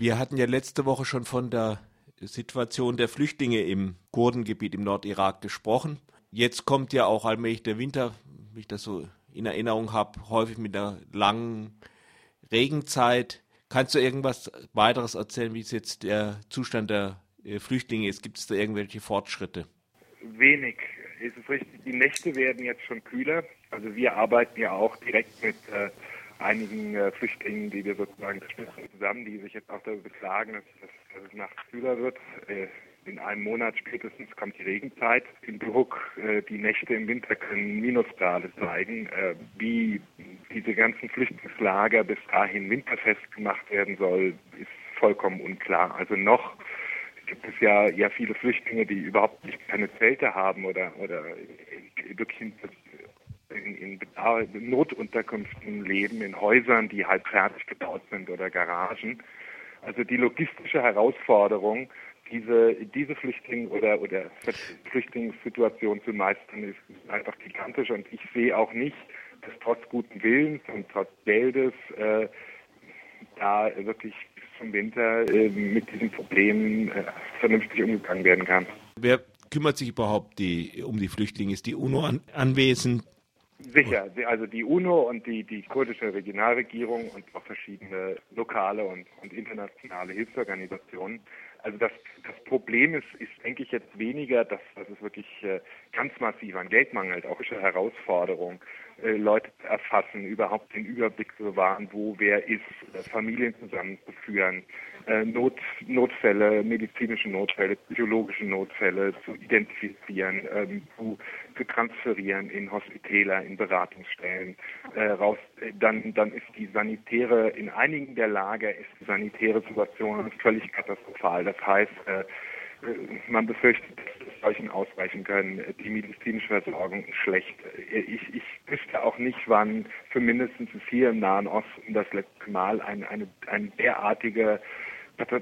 Wir hatten ja letzte Woche schon von der Situation der Flüchtlinge im Kurdengebiet im Nordirak gesprochen. Jetzt kommt ja auch allmählich der Winter, wie ich das so in Erinnerung habe, häufig mit einer langen Regenzeit. Kannst du irgendwas weiteres erzählen, wie es jetzt der Zustand der äh, Flüchtlinge ist? Gibt es da irgendwelche Fortschritte? Wenig. Es richtig, die Nächte werden jetzt schon kühler. Also wir arbeiten ja auch direkt mit äh, einigen äh, Flüchtlingen, die wir sozusagen zusammen, die sich jetzt auch darüber beklagen, dass, dass, dass es nachts kühler wird. Äh, in einem Monat spätestens kommt die Regenzeit. In Bruck, äh, die Nächte im Winter können Minusgrade zeigen. Äh, wie diese ganzen Flüchtlingslager bis dahin winterfest gemacht werden soll, ist vollkommen unklar. Also noch gibt es ja, ja viele Flüchtlinge, die überhaupt nicht keine Zelte haben oder, oder wirklich in, in, Notunterkünften leben, in Häusern, die halb fertig gebaut sind oder Garagen. Also die logistische Herausforderung, diese, diese Flüchtling- oder, oder Flüchtlingssituation zu meistern, ist einfach gigantisch. Und ich sehe auch nicht, dass trotz guten Willens und trotz Geldes äh, da wirklich bis zum Winter äh, mit diesen Problemen äh, vernünftig umgegangen werden kann. Wer kümmert sich überhaupt die, um die Flüchtlinge? Ist die UNO an, anwesend? Sicher, also die UNO und die, die kurdische Regionalregierung und auch verschiedene lokale und, und internationale Hilfsorganisationen. Also das, das Problem ist, ist, denke ich, jetzt weniger, dass, dass es wirklich äh, ganz massiv an Geld mangelt, auch eine Herausforderung, äh, Leute zu erfassen, überhaupt den Überblick zu bewahren, wo wer ist, äh, Familien zusammenzuführen, Not, Notfälle, medizinische Notfälle, psychologische Notfälle zu identifizieren, ähm, zu, zu transferieren in Hospitäler, in Beratungsstellen dann, dann ist die sanitäre, in einigen der Lager ist die sanitäre Situation völlig katastrophal. Das heißt, äh, man befürchtet, dass solchen ausweichen können. Die medizinische Versorgung ist schlecht. Ich, ich wüsste auch nicht, wann für mindestens hier im Nahen Osten das letzte Mal eine, eine, eine derartige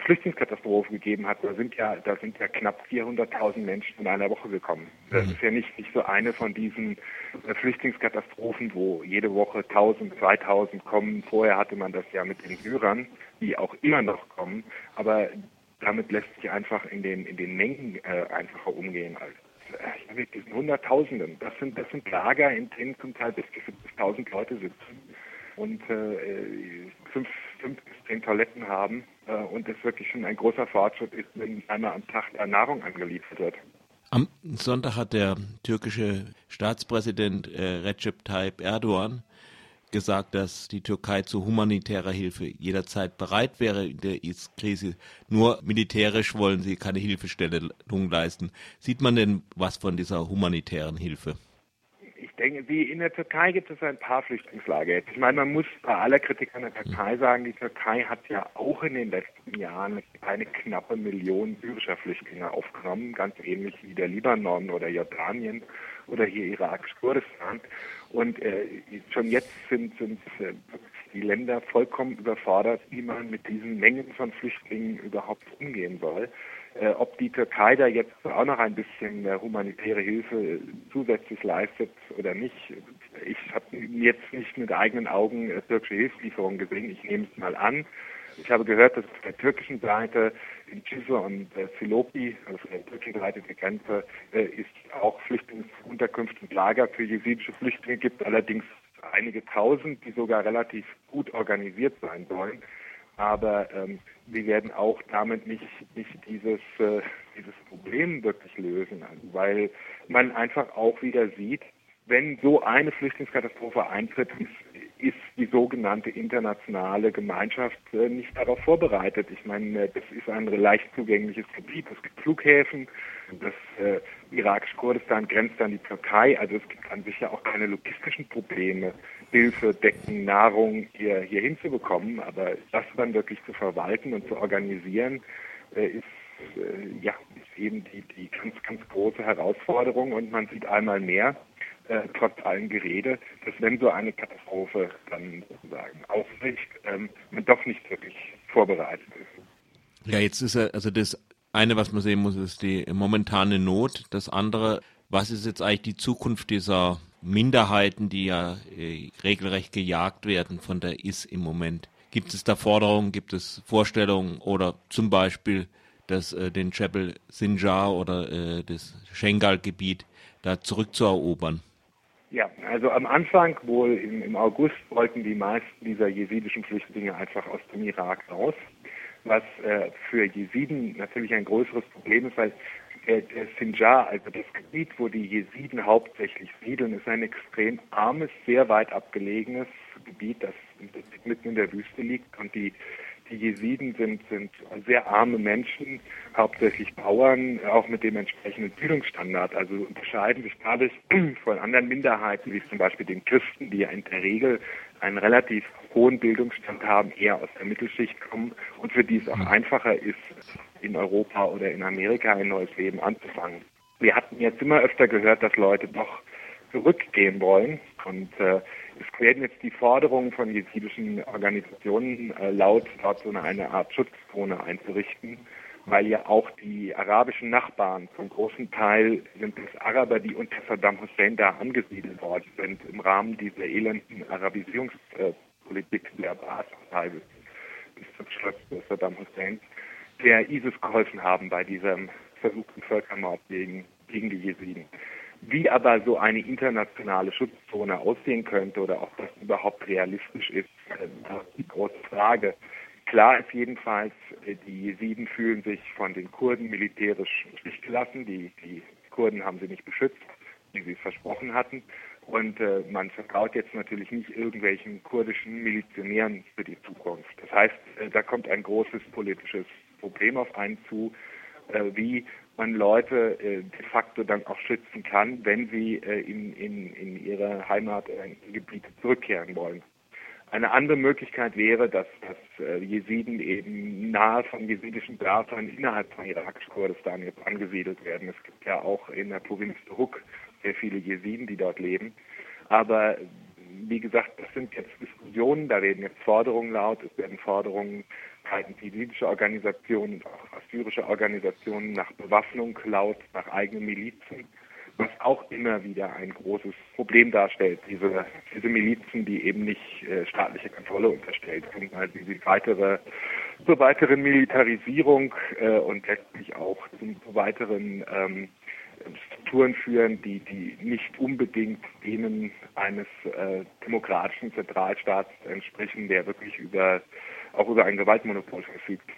Flüchtlingskatastrophe gegeben hat. Da sind ja, da sind ja knapp 400.000 Menschen in einer Woche gekommen. Das mhm. ist ja nicht, nicht so eine von diesen äh, Flüchtlingskatastrophen, wo jede Woche 1000, 2000 kommen. Vorher hatte man das ja mit den Syrern, die auch immer noch kommen. Aber damit lässt sich einfach in den, in den Mengen äh, einfacher umgehen als äh, mit diesen Hunderttausenden. Das sind, das sind Lager, in denen zum Teil bis zu 70.000 Leute sitzen und äh, fünf, fünf bis zehn Toiletten haben äh, und es wirklich schon ein großer Fortschritt ist, wenn einmal am Tag Nahrung angeliefert wird. Am Sonntag hat der türkische Staatspräsident äh, Recep Tayyip Erdogan gesagt, dass die Türkei zu humanitärer Hilfe jederzeit bereit wäre in der Krise. Nur militärisch wollen sie keine Hilfestellung leisten. Sieht man denn was von dieser humanitären Hilfe? Ich denke, wie in der Türkei gibt es ein paar Flüchtlingslager. Ich meine, man muss bei aller Kritik an der Türkei sagen, die Türkei hat ja auch in den letzten Jahren eine knappe Million syrischer Flüchtlinge aufgenommen, ganz ähnlich wie der Libanon oder Jordanien oder hier irakisch Kurdistan. Und äh, schon jetzt sind, sind äh, die Länder vollkommen überfordert, wie man mit diesen Mengen von Flüchtlingen überhaupt umgehen soll. Äh, ob die Türkei da jetzt auch noch ein bisschen äh, humanitäre Hilfe zusätzlich leistet oder nicht, ich habe jetzt nicht mit eigenen Augen äh, türkische Hilfslieferungen gesehen. Ich nehme es mal an. Ich habe gehört, dass auf der türkischen Seite in Cizre und äh, Silopi, also von der türkischen Seite der Grenze, äh, ist auch Flüchtlingsunterkünfte und Lager für jesidische Flüchtlinge gibt, allerdings einige tausend, die sogar relativ gut organisiert sein sollen. Aber ähm, wir werden auch damit nicht, nicht dieses, äh, dieses Problem wirklich lösen, weil man einfach auch wieder sieht, wenn so eine Flüchtlingskatastrophe eintritt, ist, ist die sogenannte internationale Gemeinschaft äh, nicht darauf vorbereitet. Ich meine, äh, das ist ein leicht zugängliches Gebiet. Es gibt Flughäfen, das äh, irakisch-Kurdistan grenzt an die Türkei, also es gibt an sich ja auch keine logistischen Probleme, Hilfe, Decken, Nahrung hier, hier hinzubekommen. Aber das dann wirklich zu verwalten und zu organisieren, äh, ist äh, ja, ist eben die, die ganz, ganz große Herausforderung und man sieht einmal mehr, äh, trotz allem Gerede, dass wenn so eine Katastrophe dann sozusagen aufbricht, ähm, man doch nicht wirklich vorbereitet ist. Ja, jetzt ist also das eine, was man sehen muss, ist die momentane Not. Das andere, was ist jetzt eigentlich die Zukunft dieser Minderheiten, die ja äh, regelrecht gejagt werden von der IS im Moment? Gibt es da Forderungen, gibt es Vorstellungen oder zum Beispiel das, äh, den Chapel Sinjar oder äh, das Schengal-Gebiet da zurückzuerobern? Ja, also am Anfang, wohl im, im, August, wollten die meisten dieser jesidischen Flüchtlinge einfach aus dem Irak raus, was äh, für Jesiden natürlich ein größeres Problem ist, weil der Sinjar, also das Gebiet, wo die Jesiden hauptsächlich siedeln, ist ein extrem armes, sehr weit abgelegenes Gebiet, das mitten in der Wüste liegt und die die Jesiden sind, sind sehr arme Menschen, hauptsächlich Bauern, auch mit dem entsprechenden Bildungsstandard. Also unterscheiden sich dadurch von anderen Minderheiten, wie zum Beispiel den Christen, die ja in der Regel einen relativ hohen Bildungsstand haben, eher aus der Mittelschicht kommen und für die es auch einfacher ist, in Europa oder in Amerika ein neues Leben anzufangen. Wir hatten jetzt immer öfter gehört, dass Leute doch zurückgehen wollen und äh, es werden jetzt die Forderungen von jesidischen Organisationen äh, laut, dort so eine, Art Schutzzone einzurichten, weil ja auch die arabischen Nachbarn zum großen Teil sind es Araber, die unter Saddam Hussein da angesiedelt worden sind im Rahmen dieser elenden Arabisierungspolitik der Baath-Partei bis, zum Schluss Saddam Hussein, der ISIS geholfen haben bei diesem versuchten Völkermord gegen, gegen die Jesiden. Wie aber so eine internationale Schutzzone aussehen könnte oder ob das überhaupt realistisch ist, äh, ist die große Frage. Klar ist jedenfalls, äh, die Jesiden fühlen sich von den Kurden militärisch nicht gelassen. Die, die Kurden haben sie nicht beschützt, wie sie es versprochen hatten. Und äh, man vertraut jetzt natürlich nicht irgendwelchen kurdischen Milizionären für die Zukunft. Das heißt, äh, da kommt ein großes politisches Problem auf einen zu, wie man Leute äh, de facto dann auch schützen kann, wenn sie äh, in, in, in ihre Heimatgebiete zurückkehren wollen. Eine andere Möglichkeit wäre, dass, dass äh, Jesiden eben nahe von jesidischen Dörfern innerhalb von irakisch-Kurdistan jetzt angesiedelt werden. Es gibt ja auch in der Provinz Huk sehr viele Jesiden, die dort leben. Aber wie gesagt, das sind jetzt Diskussionen, da werden jetzt Forderungen laut, es werden Forderungen seitens jesidischer Organisationen, auch assyrische Organisationen nach Bewaffnung laut, nach eigenen Milizen, was auch immer wieder ein großes Problem darstellt. Diese, diese Milizen, die eben nicht äh, staatliche Kontrolle unterstellt sind, also diese weitere, zur weiteren Militarisierung äh, und letztlich auch zu, zu weiteren ähm, Strukturen führen, die, die nicht unbedingt denen eines äh, demokratischen Zentralstaats entsprechen, der wirklich über, auch über ein Gewaltmonopol verfügt.